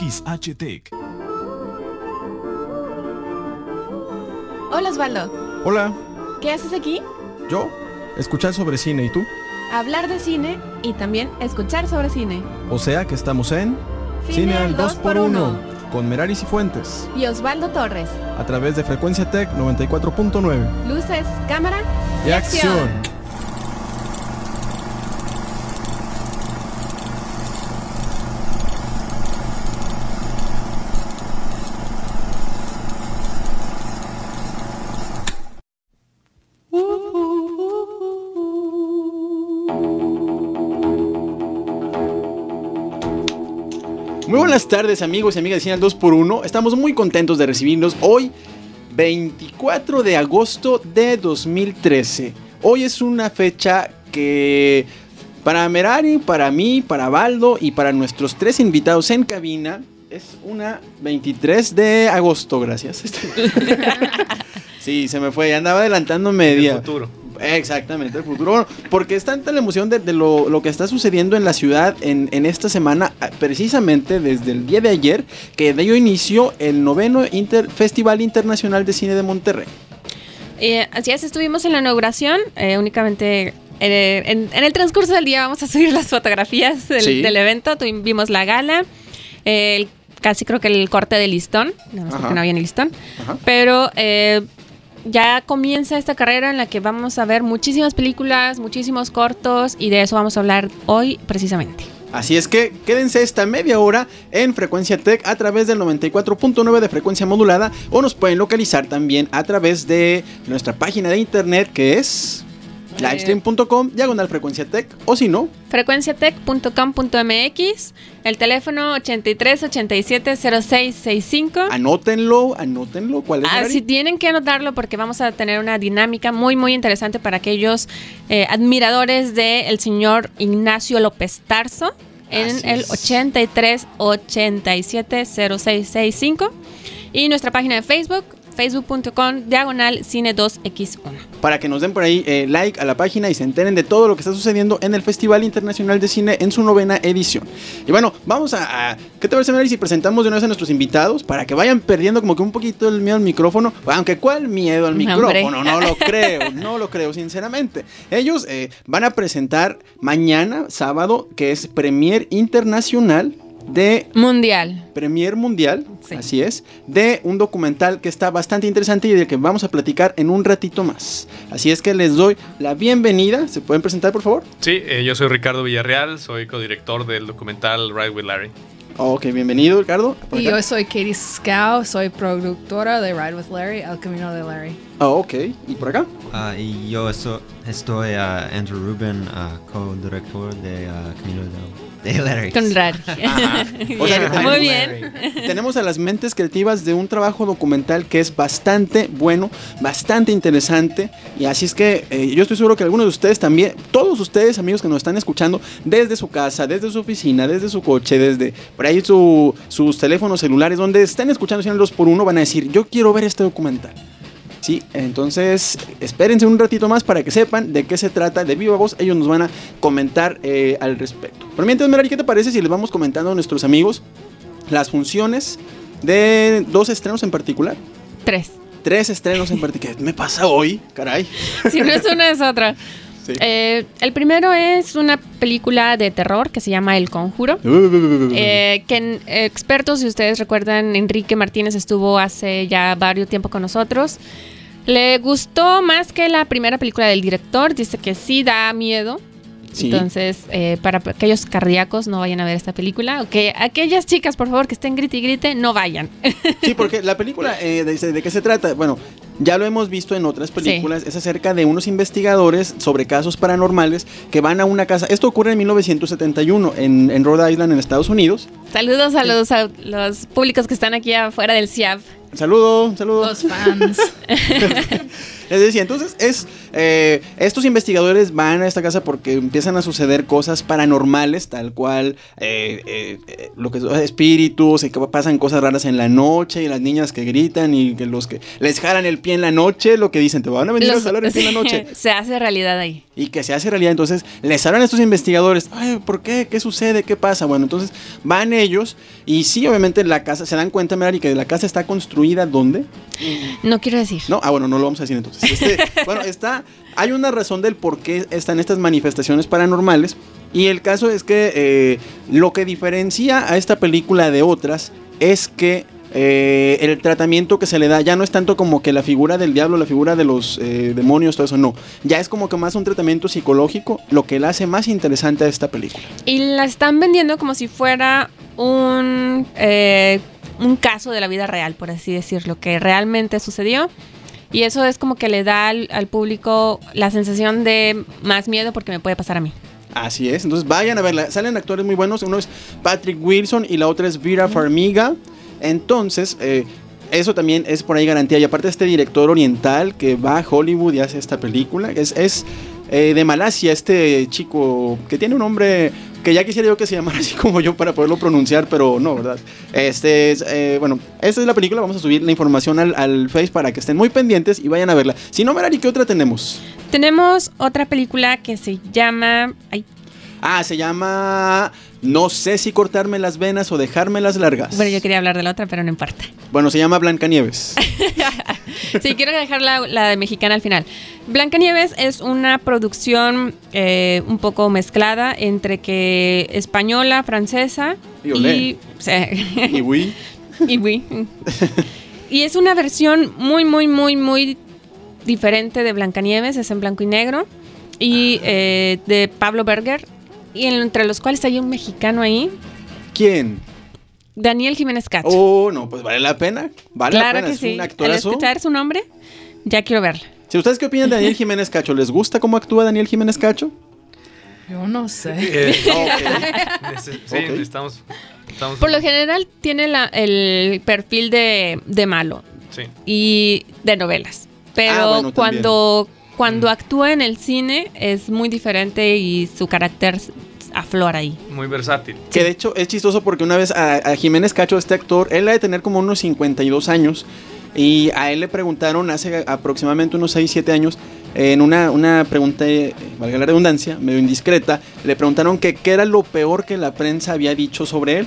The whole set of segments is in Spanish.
XHTEC. Hola Osvaldo, Hola, ¿qué haces aquí? yo, escuchar sobre cine y tú. Hablar de cine y también escuchar sobre cine. O sea que estamos en Cine al 2x1. con Meraris y Fuentes Y Osvaldo Torres. a través de Frecuencia Tech 94.9. Luces, cámara Y acción. Buenas tardes amigos y amigas de Cine al 2x1. Estamos muy contentos de recibirlos hoy, 24 de agosto de 2013. Hoy es una fecha que para Merari, para mí, para Baldo y para nuestros tres invitados en cabina es una 23 de agosto, gracias. sí, se me fue, andaba adelantando media. El futuro. Exactamente, el futuro. Bueno, Porque es tanta la emoción de, de lo, lo que está sucediendo en la ciudad en, en esta semana, ah, precisamente desde el día de ayer, que dio inicio el noveno Inter- Festival Internacional de Cine de Monterrey. Eh, así es, estuvimos en la inauguración. eh, únicamente eh, en, en el transcurso del día vamos a subir las fotografías del, Sí. del evento. Vimos la gala, el- casi creo que el corte de listón, nada más Ajá. porque no había ni listón. Ajá. Pero eh, ya comienza esta carrera en la que vamos a ver muchísimas películas, muchísimos cortos y de eso vamos a hablar hoy precisamente. Así es que quédense esta media hora en Frecuencia Tech a través del 94.9 de frecuencia modulada o nos pueden localizar también a través de nuestra página de internet que es livestream.com diagonal frecuencia tech o si no frecuenciatech.com.mx, el teléfono 83 87 0665. anótenlo, anótenlo. ¿Cuál es? Ah, sí, tienen que anotarlo porque vamos a tener una dinámica muy, muy interesante para aquellos eh, admiradores del señor Ignacio López Tarso en Así el es. 83 87 0665 y nuestra página de Facebook facebook.com diagonal cine 2x1 para que nos den por ahí eh, like a la página y se enteren de todo lo que está sucediendo en el Festival Internacional de Cine en su novena edición. Y bueno, vamos a... a- ¿Qué te parece, Mary, si presentamos de una vez a nuestros invitados para que vayan perdiendo como que un poquito el miedo al micrófono? Aunque ¿cuál miedo al micrófono? No lo creo, no lo creo, sinceramente. Ellos eh, van a presentar mañana, sábado, que es Premier Internacional de mundial Premier Mundial, Sí. así es, de un documental que está bastante interesante y del que vamos a platicar en un ratito más. Así es que les doy la bienvenida. ¿Se pueden presentar, por favor? Sí, eh, yo soy Ricardo Villarreal, soy codirector del documental Ride with Larry. Ok, bienvenido, Ricardo. Y yo soy Katie Scow, soy productora de Ride with Larry, El Camino de Larry. Ah, ok, ¿y por acá? Ah, y yo eso- estoy ah, Andrew Rubin, ah, co-director de Camino de, de Larry. con Rar. Ajá. O sea que Bien, tenemos- muy bien Tenemos a las mentes creativas de un trabajo documental que es bastante bueno, bastante interesante. Y así es que eh, yo estoy seguro que algunos de ustedes también, todos ustedes amigos que nos están escuchando desde su casa, desde su oficina, desde su coche, desde por ahí su- sus teléfonos celulares, donde estén escuchando el 2x1, van a decir, yo quiero ver este documental. Sí, entonces espérense un ratito más para que sepan de qué se trata de viva voz. Ellos nos van a comentar eh, al respecto. Pero mientras, Merari, ¿qué te parece si les vamos comentando a nuestros amigos las funciones de dos estrenos en particular? tres Tres estrenos en particular. ¿Qué me pasa hoy? Caray. si no es una es otra Sí. Eh, el primero es una película de terror que se llama El Conjuro. Eh, que en- eh, expertos, si ustedes recuerdan, Enrique Martínez estuvo hace ya varios tiempo con nosotros. Le gustó más que la primera película del director. Dice que sí da miedo. Sí. Entonces, eh, para aquellos cardíacos, no vayan a ver esta película. O que aquellas chicas, por favor, que estén grite y grite, no vayan. Sí, porque la película, eh, de, de qué se trata? Bueno, ya lo hemos visto en otras películas. Es acerca de unos investigadores sobre casos paranormales que van a una casa. Esto ocurre en 1971 en, en Rhode Island, en Estados Unidos. Saludos a los, a los públicos que están aquí afuera del CIAP. Saludo, saludo. Los fans. Les decía, entonces es eh, estos investigadores van a esta casa porque empiezan a suceder cosas paranormales, tal cual eh, eh, eh, lo que son espíritus, y que pasan cosas raras en la noche y las niñas que gritan y que los que les jalan el pie en la noche, lo que dicen, te van a venir a jalar el pie en la noche. Se hace realidad ahí. Y que se hace realidad. Entonces les hablan a estos investigadores, Ay, ¿por qué? ¿Qué sucede? ¿Qué pasa? Bueno, entonces van ellos y sí, obviamente la casa, se dan cuenta, Merari, que la casa está construida ¿dónde? No quiero decir. No, ah, bueno, no lo vamos a decir entonces. Este, bueno, está, hay una razón del por qué están estas manifestaciones paranormales. Y el caso es que eh, lo que diferencia a esta película de otras es que eh, el tratamiento que se le da ya no es tanto como que la figura del diablo, la figura de los eh, demonios, todo eso, no. Ya es como que más un tratamiento psicológico, lo que la hace más interesante a esta película. Y la están vendiendo como si fuera un, eh, un caso de la vida real, por así decirlo, que realmente sucedió. Y eso es como que le da al, al público la sensación de más miedo porque me puede pasar a mí. Así es, entonces vayan a verla. Salen actores muy buenos. Uno es Patrick Wilson y la otra es Vera Farmiga. Entonces, eh, eso también es por ahí garantía. Y aparte, este director oriental que va a Hollywood y hace esta película es, es eh, de Malasia, este chico que tiene un nombre que ya quisiera yo que se llamara así como yo para poderlo pronunciar, pero no, ¿verdad? Este es, eh, bueno, esta es la película. Vamos a subir la información al, al Face para que estén muy pendientes y vayan a verla. Si no, Merari, ¿qué otra tenemos? Tenemos otra película que se llama... Ah, se llama No sé si cortarme las venas o dejármelas largas. bueno, yo quería hablar de la otra, pero no importa. Bueno, se llama Blancanieves. Sí, quiero dejar la, la de mexicana al final. Blancanieves es una producción eh, un poco mezclada entre que española, francesa Y olé. y, y oui. y oui. Y es una versión muy, muy, muy, muy diferente de Blancanieves. Es en blanco y negro. Y eh, de Pablo Berger. Y entre los cuales hay un mexicano ahí. ¿Quién? Daniel Jiménez Cacho. Oh, no, pues vale la pena. Vale la claro pena. que es sí. un Al actorazo. escuchar su nombre, ya quiero verla. Si ustedes qué opinan de Daniel Jiménez Cacho, ¿les gusta cómo actúa Daniel Jiménez Cacho? Yo no sé. Eh, nece- sí, estamos, estamos- Por lo general tiene la- el perfil de, de malo Sí. y de novelas. Pero Ah, bueno, cuando, cuando actúa en el cine es muy diferente y su carácter aflora ahí. Muy versátil. Que de hecho es chistoso porque una vez a, a Jiménez Cacho, este actor, él ha de tener como unos 52 años. Y a él le preguntaron hace aproximadamente unos 6, 7 años, en una, una pregunta, valga la redundancia, medio indiscreta, le preguntaron que qué era lo peor que la prensa había dicho sobre él.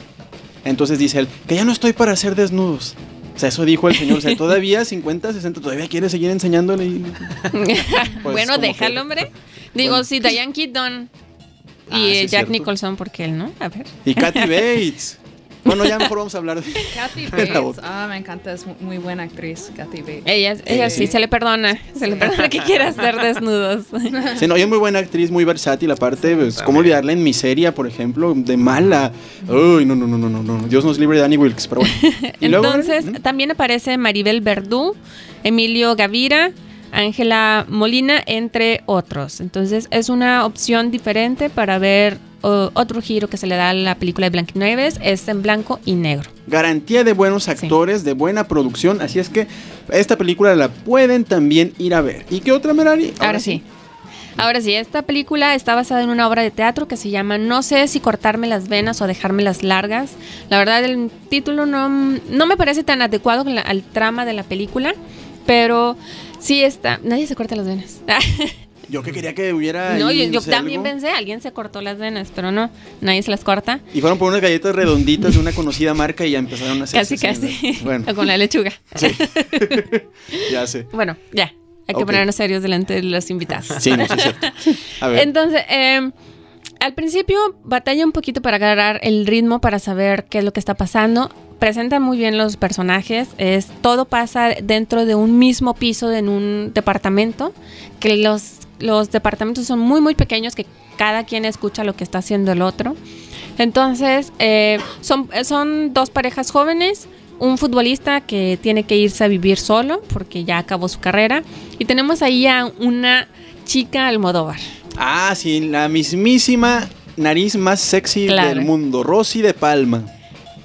Entonces dice él, que ya no estoy para hacer desnudos. O sea, eso dijo el señor. O sea, todavía 50, 60, todavía quiere seguir enseñándole. y- bueno, déjalo, que- hombre. Digo, Bueno. sí, Diane Keaton y Ah, sí, es Jack. Nicholson, porque él no. A ver. Y Kathy Bates. Bueno, ya mejor vamos a hablar de... Kathy Bates. Ah, me encanta. Es mu- muy buena actriz, Kathy Bates. Ella, ella sí, Eh. se le perdona. Se le perdona que quiera hacer desnudos. Sí, no, ella es muy buena actriz, muy versátil. Aparte, pues, ¿cómo olvidarla en Miseria, por ejemplo? De mala. Uy, no, no, no, no, no, no. Dios nos libre de Danny Wilkes, pero bueno. Luego, Entonces, ¿mm? también aparece Maribel Verdú, Emilio Gavira, Ángela Molina, entre otros. Entonces, es una opción diferente para ver otro giro que se le da a la película de Blancanieves. Es en blanco y negro. garantía de buenos actores, de buena producción. Así es que esta película la pueden también ir a ver. ¿Y qué otra, Merari? Ahora, sí. Ahora sí, esta película está basada en una obra de teatro que se llama No sé si cortarme las venas o dejármelas largas. La verdad, el título no, no me parece tan adecuado al trama de la película, pero sí está. Nadie se corta las venas. Yo que quería que hubiera. no, yo, también algo. pensé, alguien se cortó las venas, pero no, nadie se las corta. Y fueron por unas galletas redonditas de una conocida marca y ya empezaron a hacer. Casi, casi. Bueno, O con la lechuga. ya sé. Bueno, ya. Hay que Ok. ponernos serios delante de los invitados. Sí, no, sí, es cierto. A ver. Entonces, eh, al principio batalla un poquito para agarrar el ritmo para saber qué es lo que está pasando. Presenta muy bien los personajes. Es todo pasa dentro de un mismo piso en un departamento. Que los, los departamentos son muy muy pequeños que cada quien escucha lo que está haciendo el otro. Entonces, eh, son, son dos parejas jóvenes, un futbolista que tiene que irse a vivir solo porque ya acabó su carrera. Y tenemos ahí a una chica Almodóvar. Ah, sí, la mismísima nariz más sexy Claro. del mundo, Rosy de Palma.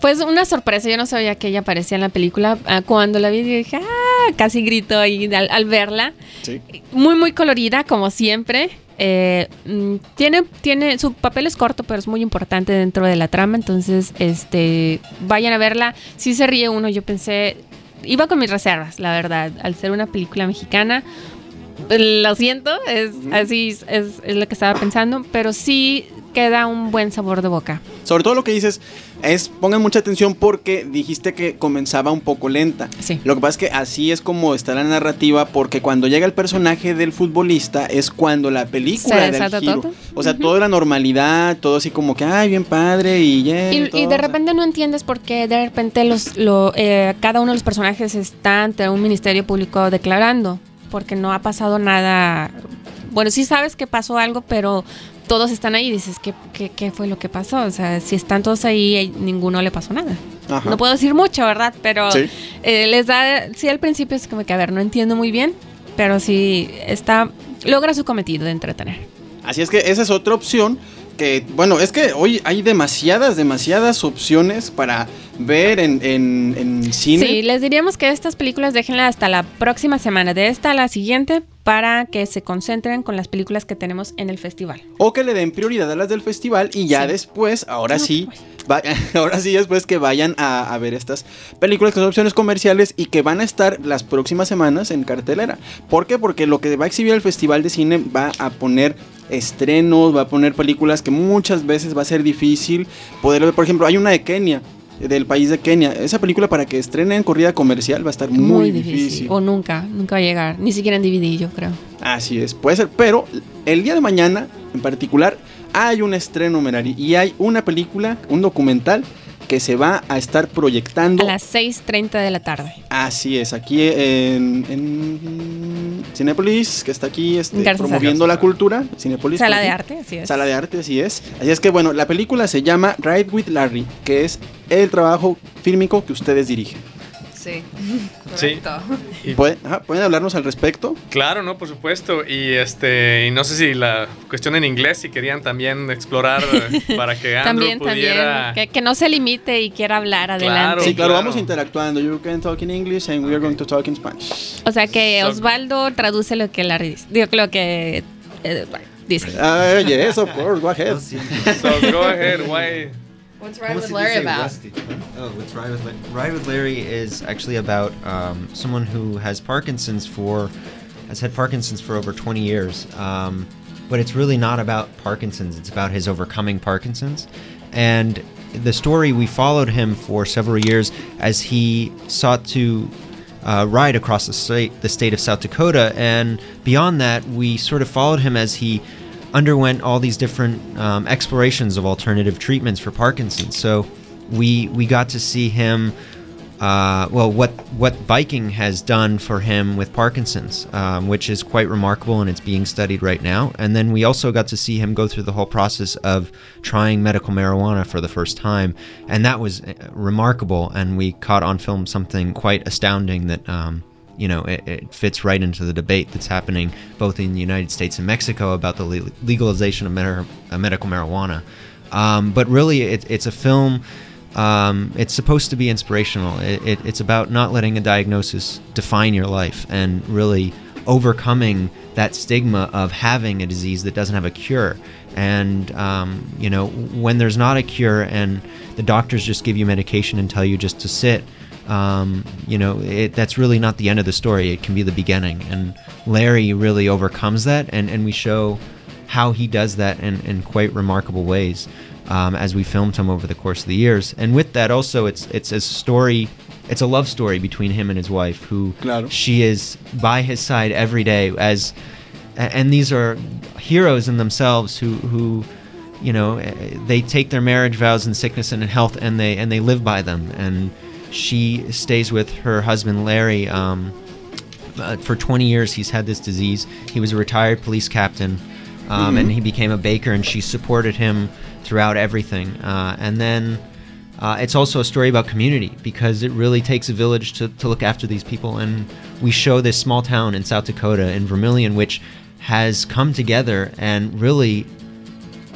Pues una sorpresa, yo no sabía que ella aparecía en la película. Ah, Cuando la vi dije, ah, casi grito ahí al, al verla. Sí. Muy, muy colorida, como siempre. Eh, mm, tiene, tiene, su papel es corto, pero es muy importante dentro de la trama. Entonces, este, vayan a verla. Si se ríe uno, yo pensé, iba con mis reservas, la verdad, al ser una película mexicana. Lo siento, es así, es, es lo que estaba pensando, pero sí queda un buen sabor de boca. Sobre todo lo que dices es, pongan mucha atención porque dijiste que comenzaba un poco lenta. Sí. Lo que pasa es que así es como está la narrativa porque cuando llega el personaje del futbolista es cuando la película Se da el desata giro. todo. O sea, toda la normalidad, todo así como que, ay, bien padre y yeah, Y, y de repente no entiendes por qué de repente los, lo, eh, cada uno de los personajes está ante un ministerio público declarando, porque no ha pasado nada. Bueno, sí sabes que pasó algo, pero todos están ahí y dices, ¿qué, qué, qué fue lo que pasó? O sea, si están todos ahí, eh, ninguno le pasó nada. Ajá. No puedo decir mucho, ¿verdad? Pero Sí. eh, les da, sí al principio es como que, a ver, no entiendo muy bien, pero sí está, logra su cometido de entretener. Así es que esa es otra opción que, bueno, es que hoy hay demasiadas, demasiadas opciones para ver en, en, en cine. Sí, les diríamos que estas películas déjenlas hasta la próxima semana, de esta a la siguiente, para que se concentren con las películas que tenemos en el festival. O que le den prioridad a las del festival y ya Sí. después, ahora No, sí, pues. va- ahora sí después que vayan a, a ver estas películas que son opciones comerciales y que van a estar las próximas semanas en cartelera. ¿Por qué? Porque lo que va a exhibir el festival de cine va a poner estrenos, va a poner películas que muchas veces va a ser difícil poder ver. Por ejemplo, hay una de Kenia, del país de Kenia. Esa película para que estrenen corrida comercial va a estar muy, difícil. O nunca, nunca va a llegar, ni siquiera en DVD, yo creo. Así es, puede ser, pero el día de mañana en particular hay un estreno, Merari, y hay una película, un documental que se va a estar proyectando. A las 6.30 de la tarde. Así es, aquí en, en Cinépolis, que está aquí este, promoviendo la cultura. Cinépolis. Sala de arte, así es. Sala de arte, así es. Así es que bueno, la película se llama Ride with Larry, que es el trabajo fílmico que ustedes dirigen. Sí. Sí. Correcto. Y- ¿Pueden, ajá, ¿pueden hablarnos al respecto? Claro, no, por supuesto. Y este, y no sé si la cuestión en inglés, si querían también explorar para que Andrew También, pudiera. también. Que, que no se limite y quiera hablar adelante. Claro. Sí, claro, claro. vamos interactuando. You can talk in English and we are going to talk in Spanish. O sea que Osvaldo traduce lo que dice. Digo, lo que eh, dice. Ah, yes, of course, go ahead. So go ahead, why? What's Ride with Larry about? rusty? Oh, what's Ride with Larry? Ride with Larry is actually about um, someone who has Parkinson's for has had Parkinson's for over 20 years. Um, but it's really not about Parkinson's. It's about his overcoming Parkinson's, and the story we followed him for several years as he sought to uh, ride across the state, the state of South Dakota, and beyond that, we sort of followed him as he underwent all these different um, explorations of alternative treatments for Parkinson's. So we we got to see him. Uh, well, what what biking has done for him with Parkinson's, um, which is quite remarkable, and it's being studied right now. And then we also got to see him go through the whole process of trying medical marijuana for the first time, and that was uh, remarkable. And we caught on film something quite astounding that um, you know, it, it fits right into the debate that's happening both in the United States and Mexico about the le- legalization of uh, medical marijuana. Um, but really, it, it's a film. Um, it's supposed to be inspirational. It, it's about not letting a diagnosis define your life and really overcoming that stigma of having a disease that doesn't have a cure. And, um, you know, when there's not a cure and the doctors just give you medication and tell you just to sit, um, you know, it, that's really not the end of the story. It can be the beginning. And Larry really overcomes that, and, and we show how he does that in, in quite remarkable ways um, as we filmed him over the course of the years. And with that, also, it's it's a story. It's a love story between him and his wife, who Claro. she is by his side every day. As and these are heroes in themselves who who you know eh, they take their marriage vows in sickness and in health and they and they live by them and she stays with her husband larry um, uh, for 20 years he's had this disease. He was a retired police captain um, and he became a baker and she supported him throughout everything. Uh, and then uh, it's also a story about community because it really takes a village to, to look after these people. And we show this small town in south dakota in vermilion which has come together and really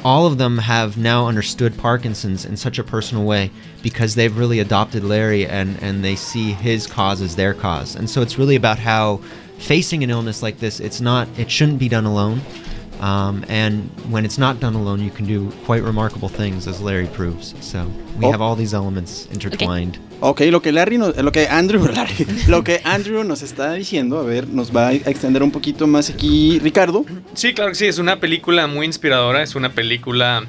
all of them have now understood Parkinson's in such a personal way because they've really adopted Larry and, and they see his cause as their cause. And so it's really about how facing an illness like this, it's not, it shouldn't be done alone. Um, and when it's not done alone, you can do quite remarkable things, as Larry proves. So we Oh. have all these elements intertwined. Ok, lo que Larry, nos- lo que Andrew, Larry, lo que Andrew nos está diciendo, a ver, nos va a extender un poquito más aquí Ricardo. Sí, claro que sí, es una película muy inspiradora, es una película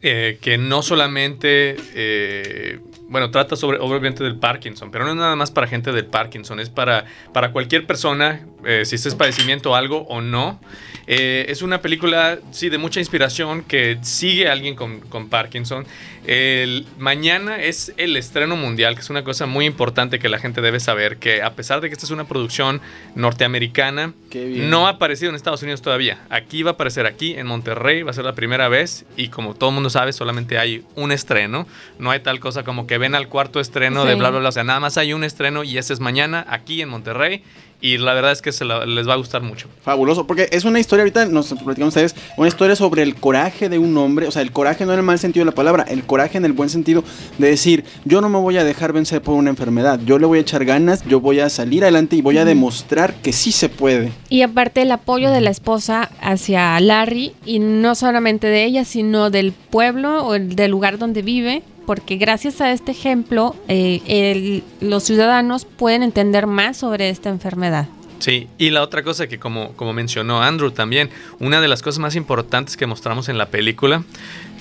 eh, que no solamente, eh, bueno, trata sobre, obviamente del Parkinson, pero no es nada más para gente del Parkinson, es para, para cualquier persona, eh, si es padecimiento o algo o no. Eh, es una película, sí, de mucha inspiración que sigue a alguien con, con Parkinson. El, mañana es el estreno mundial, que es una cosa muy importante que la gente debe saber, que a pesar de que esta es una producción norteamericana, no ha aparecido en Estados Unidos todavía. Aquí va a aparecer aquí, en Monterrey, va a ser la primera vez y como todo el mundo sabe, solamente hay un estreno. No hay tal cosa como que ven al cuarto estreno de bla, bla, bla. O sea, nada más hay un estreno y ese es mañana aquí en Monterrey y la verdad es que se la- les va a gustar mucho. Fabuloso, porque es una historia, ahorita nos platicamos ustedes, una historia sobre el coraje de un hombre, o sea, el coraje no en el mal sentido de la palabra, el coraje en el buen sentido de decir, yo no me voy a dejar vencer por una enfermedad, yo le voy a echar ganas, yo voy a salir adelante y voy a demostrar que sí se puede. Y aparte el apoyo de la esposa hacia Larry, y no solamente de ella, sino del pueblo o el- del lugar donde vive, porque gracias a este ejemplo eh, el- los ciudadanos pueden entender más sobre esta enfermedad. Sí, y la otra cosa que como, como mencionó Andrew también, una de las cosas más importantes que mostramos en la película,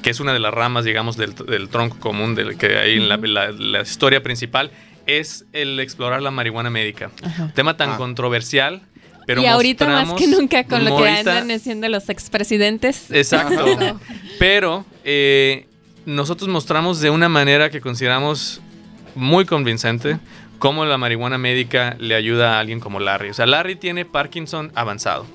que es una de las ramas, digamos, del, del tronco común del que hay en la, la- la historia principal, es el explorar la marihuana médica. Ajá. Tema tan Ah. controversial, pero y ahorita más que nunca con lo que andan haciendo los expresidentes. Exacto. Pero eh, nosotros mostramos de una manera que consideramos muy convincente cómo la marihuana médica le ayuda a alguien como Larry. O sea, Larry tiene Parkinson avanzado.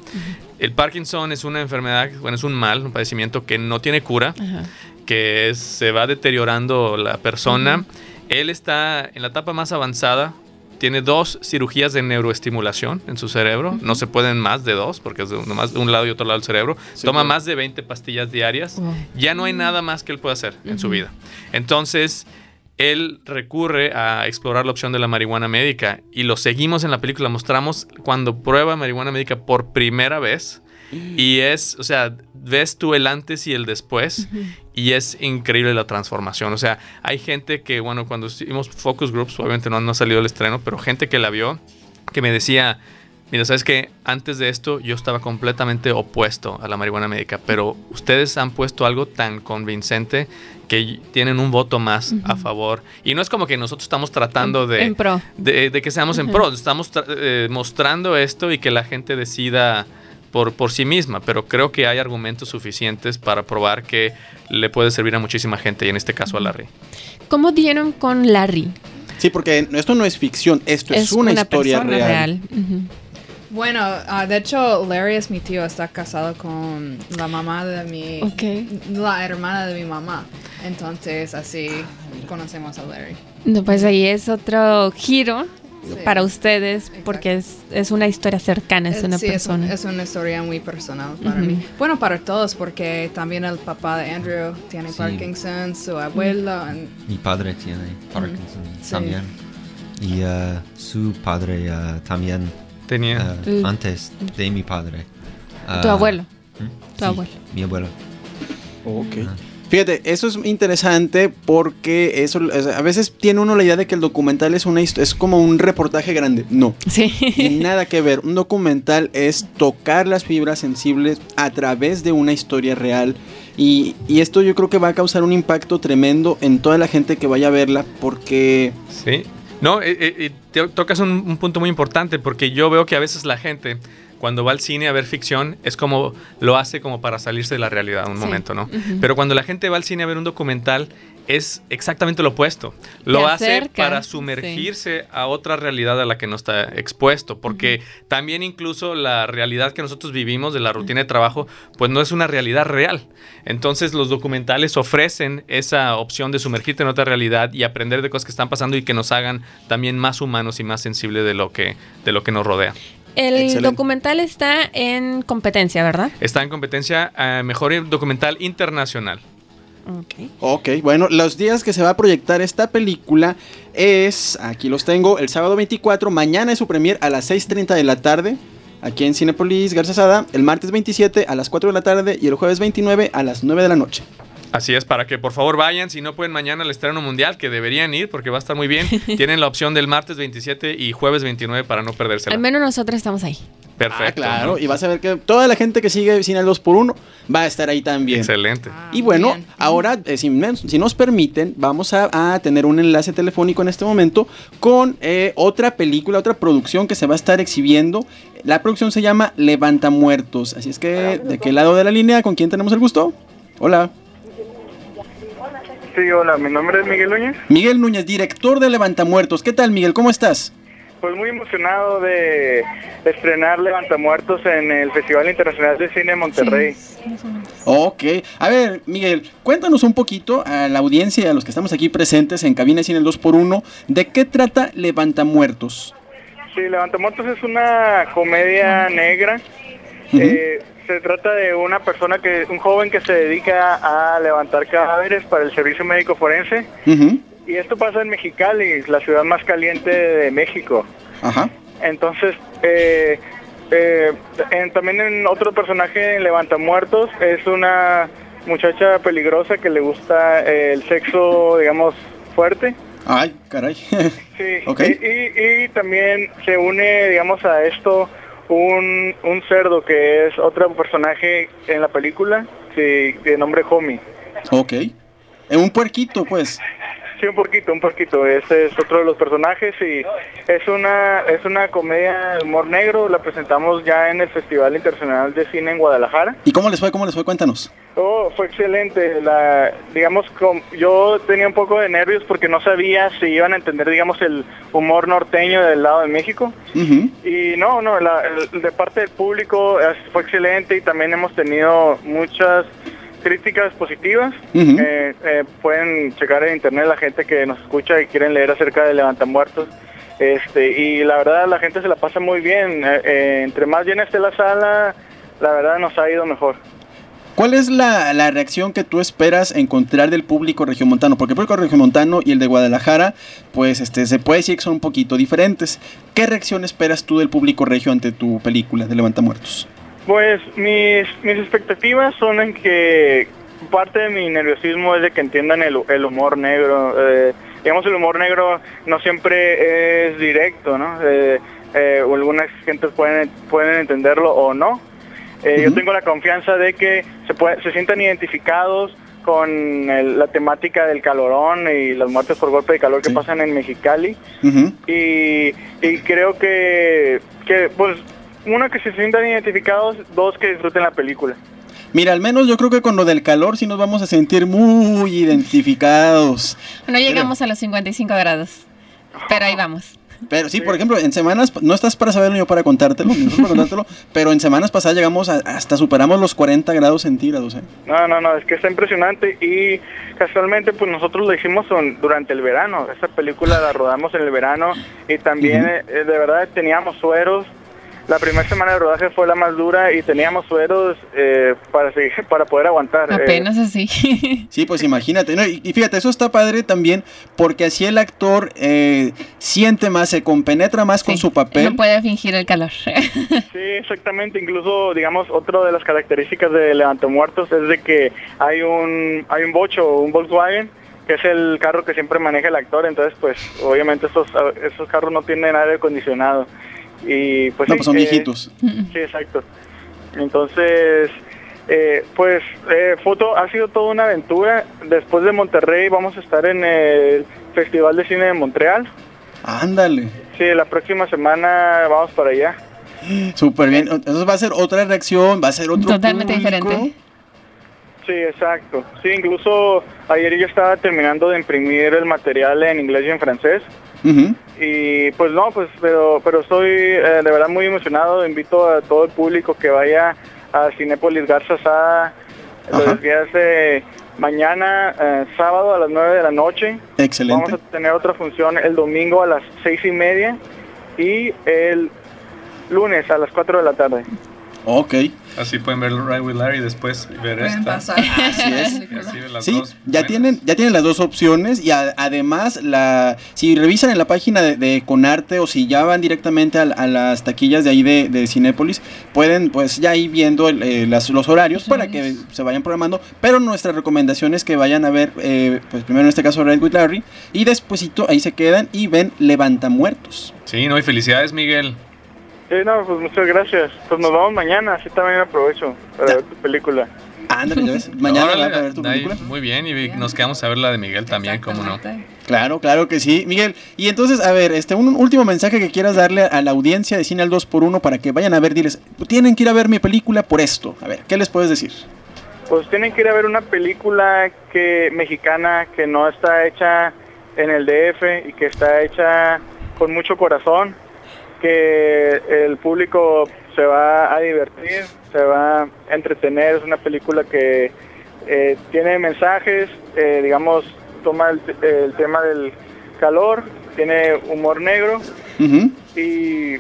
El Parkinson es una enfermedad, bueno, es un mal, un padecimiento que no tiene cura, Ajá. que es- se va deteriorando la persona. Él está en la etapa más avanzada. Tiene dos cirugías de neuroestimulación en su cerebro. No se pueden más de dos, porque es de uno más de un lado y otro lado del cerebro. Sí, Toma claro. más de 20 pastillas diarias. Wow. Ya no hay nada más que él pueda hacer en su vida. Entonces, él recurre a explorar la opción de la marihuana médica y lo seguimos en la película. Mostramos cuando prueba marihuana médica por primera vez. Y es, o sea, ves tú el antes y el después y es increíble la transformación. O sea, hay gente que, bueno, cuando hicimos focus groups, obviamente no, no ha salido el estreno, pero gente que la vio, que me decía, mira, ¿sabes qué? Antes de esto yo estaba completamente opuesto a la marihuana médica, pero ustedes han puesto algo tan convincente que tienen un voto más a favor. Y no es como que nosotros estamos tratando de En pro. de, de que seamos en pro. Estamos eh, mostrando esto y que la gente decida por, por sí misma, pero creo que hay argumentos suficientes para probar que le puede servir a muchísima gente y en este caso a Larry. ¿Cómo dieron con Larry? Sí, porque esto no es ficción, esto es, una, historia persona real. Ujú. Bueno, ah, de hecho, Larry es mi tío, está casado con la mamá de mi... Ok. La hermana de mi mamá. Entonces, así conocemos a Larry. No, pues ahí es otro giro Sí. para ustedes Exacto. porque es, es una historia cercana, es Eh, una sí, es, un- persona. es una historia muy personal para Ujú. mí. Bueno, para todos, porque también el papá de Andrew tiene Sí. Parkinson, su abuelo. and- Mi padre tiene Parkinson Sí. también. Y uh, su padre uh, también Tenía. uh, Mm. antes de mi padre. tu Uh, abuelo. ¿hmm? Tu Sí, abuelo. Mi abuelo. Ok. Fíjate, eso es interesante porque eso a veces tiene uno la idea de que el documental es una es como un reportaje grande. No. Sí. nada que ver. Un documental es tocar las fibras sensibles a través de una historia real. Y, y esto yo creo que va a causar un impacto tremendo en toda la gente que vaya a verla porque... Sí. No, eh, eh, eh, te- tocas un, un punto muy importante porque yo veo que a veces la gente cuando va al cine a ver ficción es como lo hace como para salirse de la realidad un Sí. momento, ¿no? Pero cuando la gente va al cine a ver un documental es exactamente lo opuesto. Lo hace para sí. sumergirse a otra realidad a la que no está expuesto, porque también incluso la realidad que nosotros vivimos de la rutina de trabajo, pues no es una realidad real. Entonces los documentales ofrecen esa opción de sumergirte en otra realidad y aprender de cosas que están pasando y que nos hagan también más humanos y más sensibles de lo que de lo que nos rodea. El Excelente. documental está en competencia, ¿verdad? Está en competencia a mejor documental internacional. Ok. Ok, bueno, los días que se va a proyectar esta película es, aquí los tengo, el sábado 24, mañana es su premier a las 6.30 de la tarde, aquí en Cinepolis Garza Sada, el martes 27 a las 4 de la tarde y el jueves 29 a las 9 de la noche. Así es, para que por favor vayan, si no pueden mañana al estreno mundial, que deberían ir porque va a estar muy bien. Tienen la opción del martes 27 y jueves 29 para no perdérsela. Al menos nosotros estamos ahí. Perfecto. Ah, claro, ¿no? y vas a ver que toda la gente que sigue Cine al 2x1 va a estar ahí también. Excelente. Ah, Y bueno, bien. ahora, eh, si, si nos permiten, vamos a, a tener un enlace telefónico en este momento con eh, otra película, otra producción que se va a estar exhibiendo. La producción se llama Levanta Muertos. Así es que, ¿de qué lado de la línea? ¿Con quién tenemos el gusto? Hola. Sí, hola, mi nombre es Miguel Núñez. Miguel Núñez, director de Levanta Muertos. ¿Qué tal, Miguel? ¿Cómo estás? Pues muy emocionado de estrenar Levantamuertos en el Festival Internacional de Cine de Monterrey. Ok. A ver, Miguel, cuéntanos un poquito a la audiencia y a los que estamos aquí presentes en Cabina Cine el 2x1, ¿de qué trata Levanta Muertos? Sí, Levantamuertos es una comedia negra. Ujú. Eh, se trata de una persona que, un joven que se dedica a levantar cadáveres para el servicio médico forense. Y esto pasa en Mexicali, la ciudad más caliente de México. Ajá. Entonces, eh, eh, en- también en otro personaje en Levantamuertos es una muchacha peligrosa que le gusta eh, el sexo, digamos, fuerte. Ay, caray. Sí, Ok. y, y- y también se une, digamos, a esto un, un cerdo que es otro personaje en la película, sí, de nombre Homie. ok. En un puerquito, pues. Sí, un poquito, un poquito. Ese es otro de los personajes y es una es una comedia de humor negro. La presentamos ya en el Festival Internacional de Cine en Guadalajara. ¿Y cómo les fue? ¿Cómo les fue? Cuéntanos. Oh, fue excelente. La, digamos, yo tenía un poco de nervios porque no sabía si iban a entender, digamos, el humor norteño del lado de México. Y no, no, la- el- de parte del público eh, fue excelente y también hemos tenido muchas críticas positivas. Eh, eh, pueden checar en internet la gente que nos escucha y quieren leer acerca de Levantamuertos. Este, y la verdad la gente se la pasa muy bien. Eh, eh, entre más llena esté la sala, la verdad nos ha ido mejor. ¿Cuál es la, la reacción que tú esperas encontrar del público regiomontano? Porque el público regiomontano y el de Guadalajara, pues este, se puede decir que son un poquito diferentes. ¿Qué reacción esperas tú del público regio ante tu película de Levanta Muertos? Pues mis, mis expectativas son en que parte de mi nerviosismo es de que entiendan el, el humor negro. Eh, digamos, el humor negro no siempre es directo, ¿no? Eh, eh, algunas gentes pueden, pueden entenderlo o no. Eh, Yo tengo la confianza de que se, puede- se sientan identificados con el- la temática del calorón y las muertes por golpe de calor que Sí. pasan en Mexicali y, y creo que, que, pues, uno, que se sientan identificados, dos, que disfruten la película. Mira, al menos yo creo que con lo del calor sí nos vamos a sentir muy identificados. No llegamos a los 55 grados, pero ahí vamos. Pero sí, por ejemplo, en semanas, no estás para saberlo ni yo para contártelo, para contártelo, pero en semanas pasadas llegamos a- hasta superamos los 40 grados centígrados. ¿eh? No, no, no, es que está impresionante y casualmente pues nosotros lo hicimos son- durante el verano, esta película la rodamos en el verano y también Ujú. eh, de verdad teníamos sueros, la primera semana de rodaje fue la más dura y teníamos sueros eh, para, seguir- para poder aguantar. eh, Apenas así. Sí, pues imagínate. ¿no? Y, y fíjate, eso está padre también porque así el actor eh, siente más, se compenetra más con su papel. No puede fingir el calor. Sí, exactamente. Incluso, digamos, otra de las características de Levantamuertos es de que hay un hay un bocho, un Volkswagen, que es el carro que siempre maneja el actor. Entonces, pues, obviamente estos esos carros no tienen aire acondicionado y pues no, sí, pues son eh, viejitos. Sí, exacto. Entonces, eh, pues, eh, foto ha sido toda una aventura. Después de Monterrey vamos a estar en el Festival de Cine de Montreal. Ándale. Sí, la próxima semana vamos para allá. Súper bien. Entonces va a ser otra reacción, va a ser otro Totalmente público. diferente. Sí, exacto. Sí, incluso ayer yo estaba terminando de imprimir el material en inglés y en francés. Y pues no, pues, pero, pero estoy eh, de verdad muy emocionado. Invito a todo el público que vaya a Cinépolis Garza Sada los días de mañana, eh, sábado a las 9 de la noche. Excelente. Vamos a tener otra función el domingo a las seis y media y el lunes a las 4 de la tarde. Ok. Así pueden ver Ride with Larry y después ver Pueden esta. pasar. Así es. Así las Sí, dos ya buenas. tienen, ya tienen las dos opciones y a- además la, si revisan en la página de, de Conarte o si ya van directamente a, a las taquillas de ahí de, de Cinépolis, pueden pues ya ir viendo el, eh, las- los horarios para que se vayan programando, pero nuestra recomendación es que vayan a ver, eh, pues primero en este caso Red with Larry y despuesito ahí se quedan y ven Levantamuertos. Sí, no, y felicidades, Miguel. Sí, no, pues muchas gracias. Pues nos vemos mañana, así también aprovecho para ver tu película. Ándale, ya ves, mañana Órale, van a ver tu ahí, película. Muy bien, y nos quedamos a ver la de Miguel también, cómo no. Claro, claro que sí, Miguel. Y entonces, a ver, este un último mensaje que quieras darle a la audiencia de Cine al 2x1 para que vayan a ver, diles, tienen que ir a ver mi película por esto. A ver, ¿qué les puedes decir? Pues tienen que ir a ver una película que mexicana que no está hecha en el DF y que está hecha con mucho corazón, que el público se va a divertir, se va a entretener, es una película que eh, tiene mensajes, eh, digamos, toma el, el tema del calor, tiene humor negro y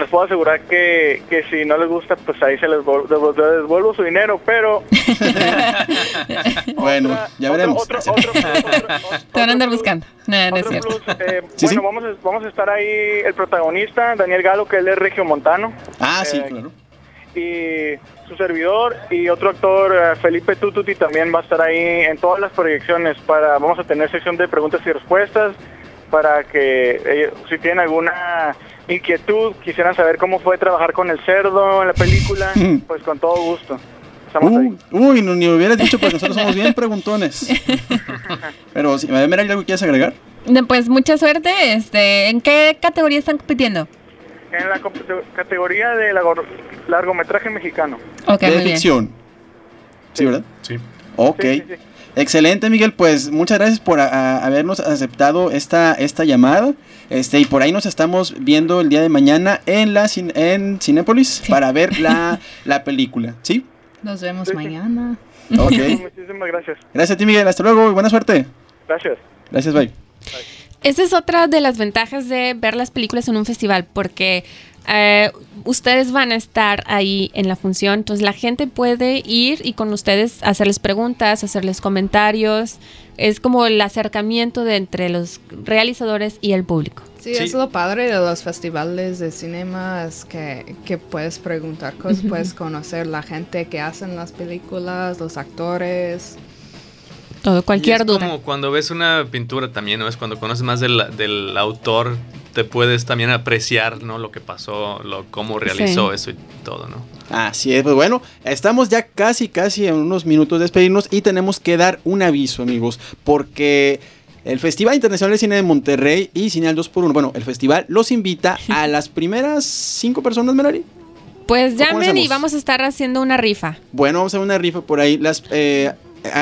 les puedo asegurar que, que si no les gusta, pues ahí se les, devuelvo su dinero, pero... Bueno, Otra- ya otro- veremos. Otro, otro, otro- Te van a andar buscando. No, no es otro cierto. plus, eh, Sí, bueno, sí. Vamos, a, vamos a estar ahí el protagonista, Daniel Galo, que él es regiomontano, Ah, sí, Eh, claro. y su servidor, y otro actor, eh, Felipe Tututi, también va a estar ahí en todas las proyecciones. para Vamos a tener sección de preguntas y respuestas para que eh, si tienen alguna inquietud, quisieran saber cómo fue trabajar con el cerdo en la película, pues con todo gusto. Estamos ahí. Uy, no, ni me hubieras dicho porque nosotros somos bien preguntones. Pero, ver, Mira, ¿hay algo que quieras agregar? No, Pues mucha suerte. Este, ¿En qué categoría están compitiendo? En la categoría de largo- largometraje mexicano. Ok, de muy bien. ficción. Sí, ¿verdad? Sí. Ok. Sí, sí, sí. Excelente, Miguel. Pues muchas gracias por a- a- habernos aceptado esta, esta llamada. Este, y por ahí nos estamos viendo el día de mañana en la en Cinépolis para ver la, la película. ¿Sí? Nos vemos Sí, sí. mañana. Ok. Muchísimas gracias. Gracias a ti, Miguel. Hasta luego y buena suerte. Gracias. Gracias, bye. Esa es otra de las ventajas de ver las películas en un festival, porque eh, ustedes van a estar ahí en la función, entonces la gente puede ir y con ustedes hacerles preguntas, hacerles comentarios. Es como el acercamiento de entre los realizadores y el público. Sí, Sí. es lo padre de los festivales de cinema, es que, que puedes preguntar cosas, puedes conocer la gente que hacen las películas, los actores. Todo, cualquier Y es duda. como cuando ves una pintura también, ¿no? Es cuando conoces más del, del autor, te puedes también apreciar, ¿no? Lo que pasó, lo, cómo realizó Sí. eso y todo, ¿no? Así es, pues bueno, estamos ya casi, casi en unos minutos de despedirnos y tenemos que dar un aviso, amigos, porque el Festival Internacional de Cine de Monterrey y Cine al 2x1, bueno, el festival los invita a las primeras cinco personas, Melari. Pues ¿Cómo llamen y vamos a estar haciendo una rifa. Bueno, vamos a hacer una rifa por ahí. Las, eh,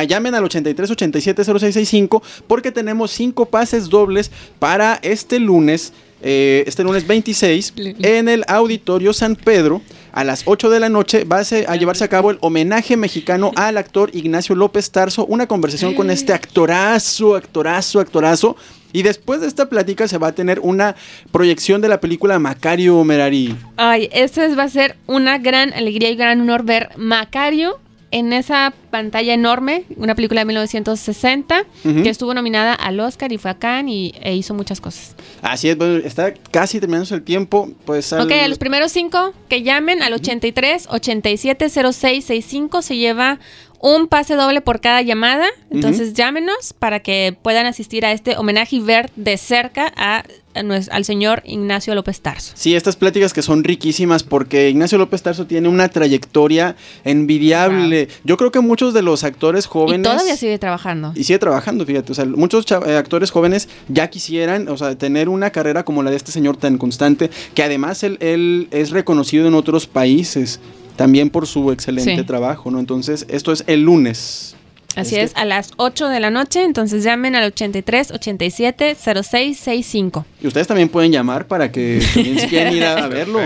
llamen al 83 87 0665 porque tenemos cinco pases dobles para este lunes, eh, este lunes 26, en el Auditorio San Pedro. A las 8 de la noche va a, se- a llevarse a cabo el homenaje mexicano al actor Ignacio López Tarso. Una conversación con este actorazo, actorazo, actorazo. Y después de esta plática se va a tener una proyección de la película Macario Merari. Ay, esa es- va a ser una gran alegría y gran honor ver Macario en esa pantalla enorme, una película de 1960 Ujú. que estuvo nominada al Oscar y fue a Cannes y, e hizo muchas cosas. Así es, bueno, está casi terminándose el tiempo. Pues al- Ok, a los primeros cinco que llamen al 83 87 06 65 se lleva un pase doble por cada llamada. Entonces llámenos para que puedan asistir a este homenaje y ver de cerca a, al señor Ignacio López Tarso. Sí, estas pláticas que son riquísimas porque Ignacio López Tarso tiene una trayectoria envidiable. Yo creo que muchos de los actores jóvenes... Y todavía sigue trabajando. Y sigue trabajando, fíjate. O sea, muchos eh, actores jóvenes ya quisieran, o sea, tener una carrera como la de este señor tan constante, que además él, él es reconocido en otros países también por su excelente Sí. trabajo, ¿no? Entonces, esto es el lunes. Así es, a las 8 de la noche, entonces llamen al 83 87 06 65. Y ustedes también pueden llamar para que también si quieren ir a, a verlo.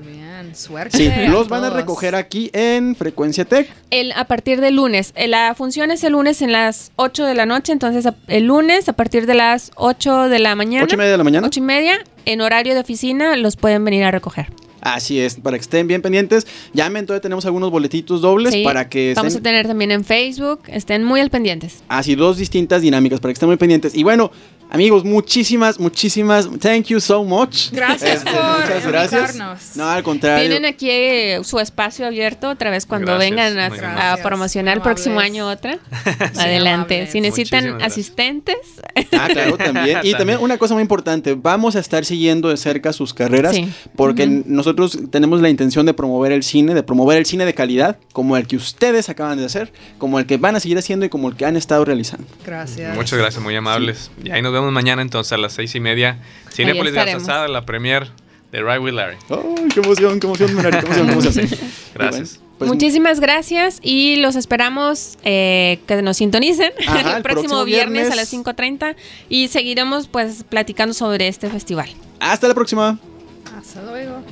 Bien, suerte. Sí, a los van a recoger aquí en Frecuencia Tech. El, a partir del lunes. Eh, La función es el lunes en las 8 de la noche, entonces el lunes a partir de las 8 de la mañana. ¿Ocho y media de la mañana? 8 y media, en horario de oficina, los pueden venir a recoger. Así es, para que estén bien pendientes. Llamen, todavía tenemos algunos boletitos dobles Sí, para que Vamos a estén. tener también en Facebook, estén muy al pendientes. Así, dos distintas dinámicas para que estén muy pendientes. Y bueno, amigos, muchísimas, muchísimas. Thank you so much. Gracias Este, por muchas gracias. invitarnos. No, al contrario. Tienen aquí eh, su espacio abierto otra vez cuando Gracias, vengan a, a amables. promocionar el próximo año otra. Adelante. Si necesitan Muchísimas asistentes, Ah, claro, también. Y también una cosa muy importante, vamos a estar siguiendo de cerca sus carreras Sí. porque nosotros tenemos la intención de promover el cine, de promover el cine de calidad, como el que ustedes acaban de hacer, como el que van a seguir haciendo y como el que han estado realizando. Gracias. Muchas gracias, muy amables. Y ahí nos vemos mañana entonces a las seis y media. Estaremos. Garzazada, la premier de Ride with Larry. ¡Ay, qué emoción, qué emoción, Menari, qué emoción, qué emoción! Gracias. Pues, muchísimas gracias y los esperamos eh, que nos sintonicen Ajá, el, el próximo, próximo viernes, a viernes. las 5.30 y seguiremos pues platicando sobre este festival. Hasta la próxima. Hasta luego.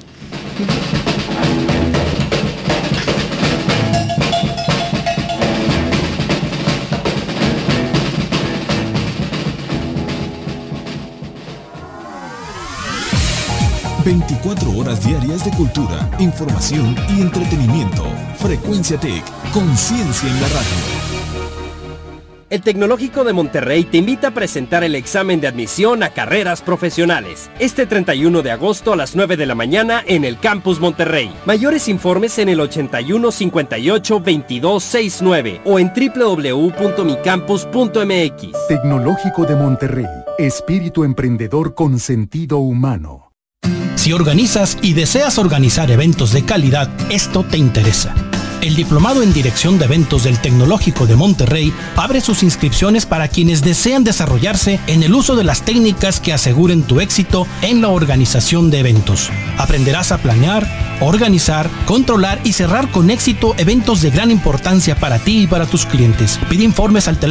24 horas diarias de cultura, información y entretenimiento. Frecuencia Tech, conciencia en la radio. El Tecnológico de Monterrey te invita a presentar el examen de admisión a carreras profesionales. Este 31 de agosto a las 9 de la mañana en el Campus Monterrey. Mayores informes en el 81 58 22 69 o en www.micampus.mx. Tecnológico de Monterrey, espíritu emprendedor con sentido humano. Si organizas y deseas organizar eventos de calidad, esto te interesa. El Diplomado en Dirección de Eventos del Tecnológico de Monterrey abre sus inscripciones para quienes desean desarrollarse en el uso de las técnicas que aseguren tu éxito en la organización de eventos. Aprenderás a planear, organizar, controlar y cerrar con éxito eventos de gran importancia para ti y para tus clientes. Pide informes al teléfono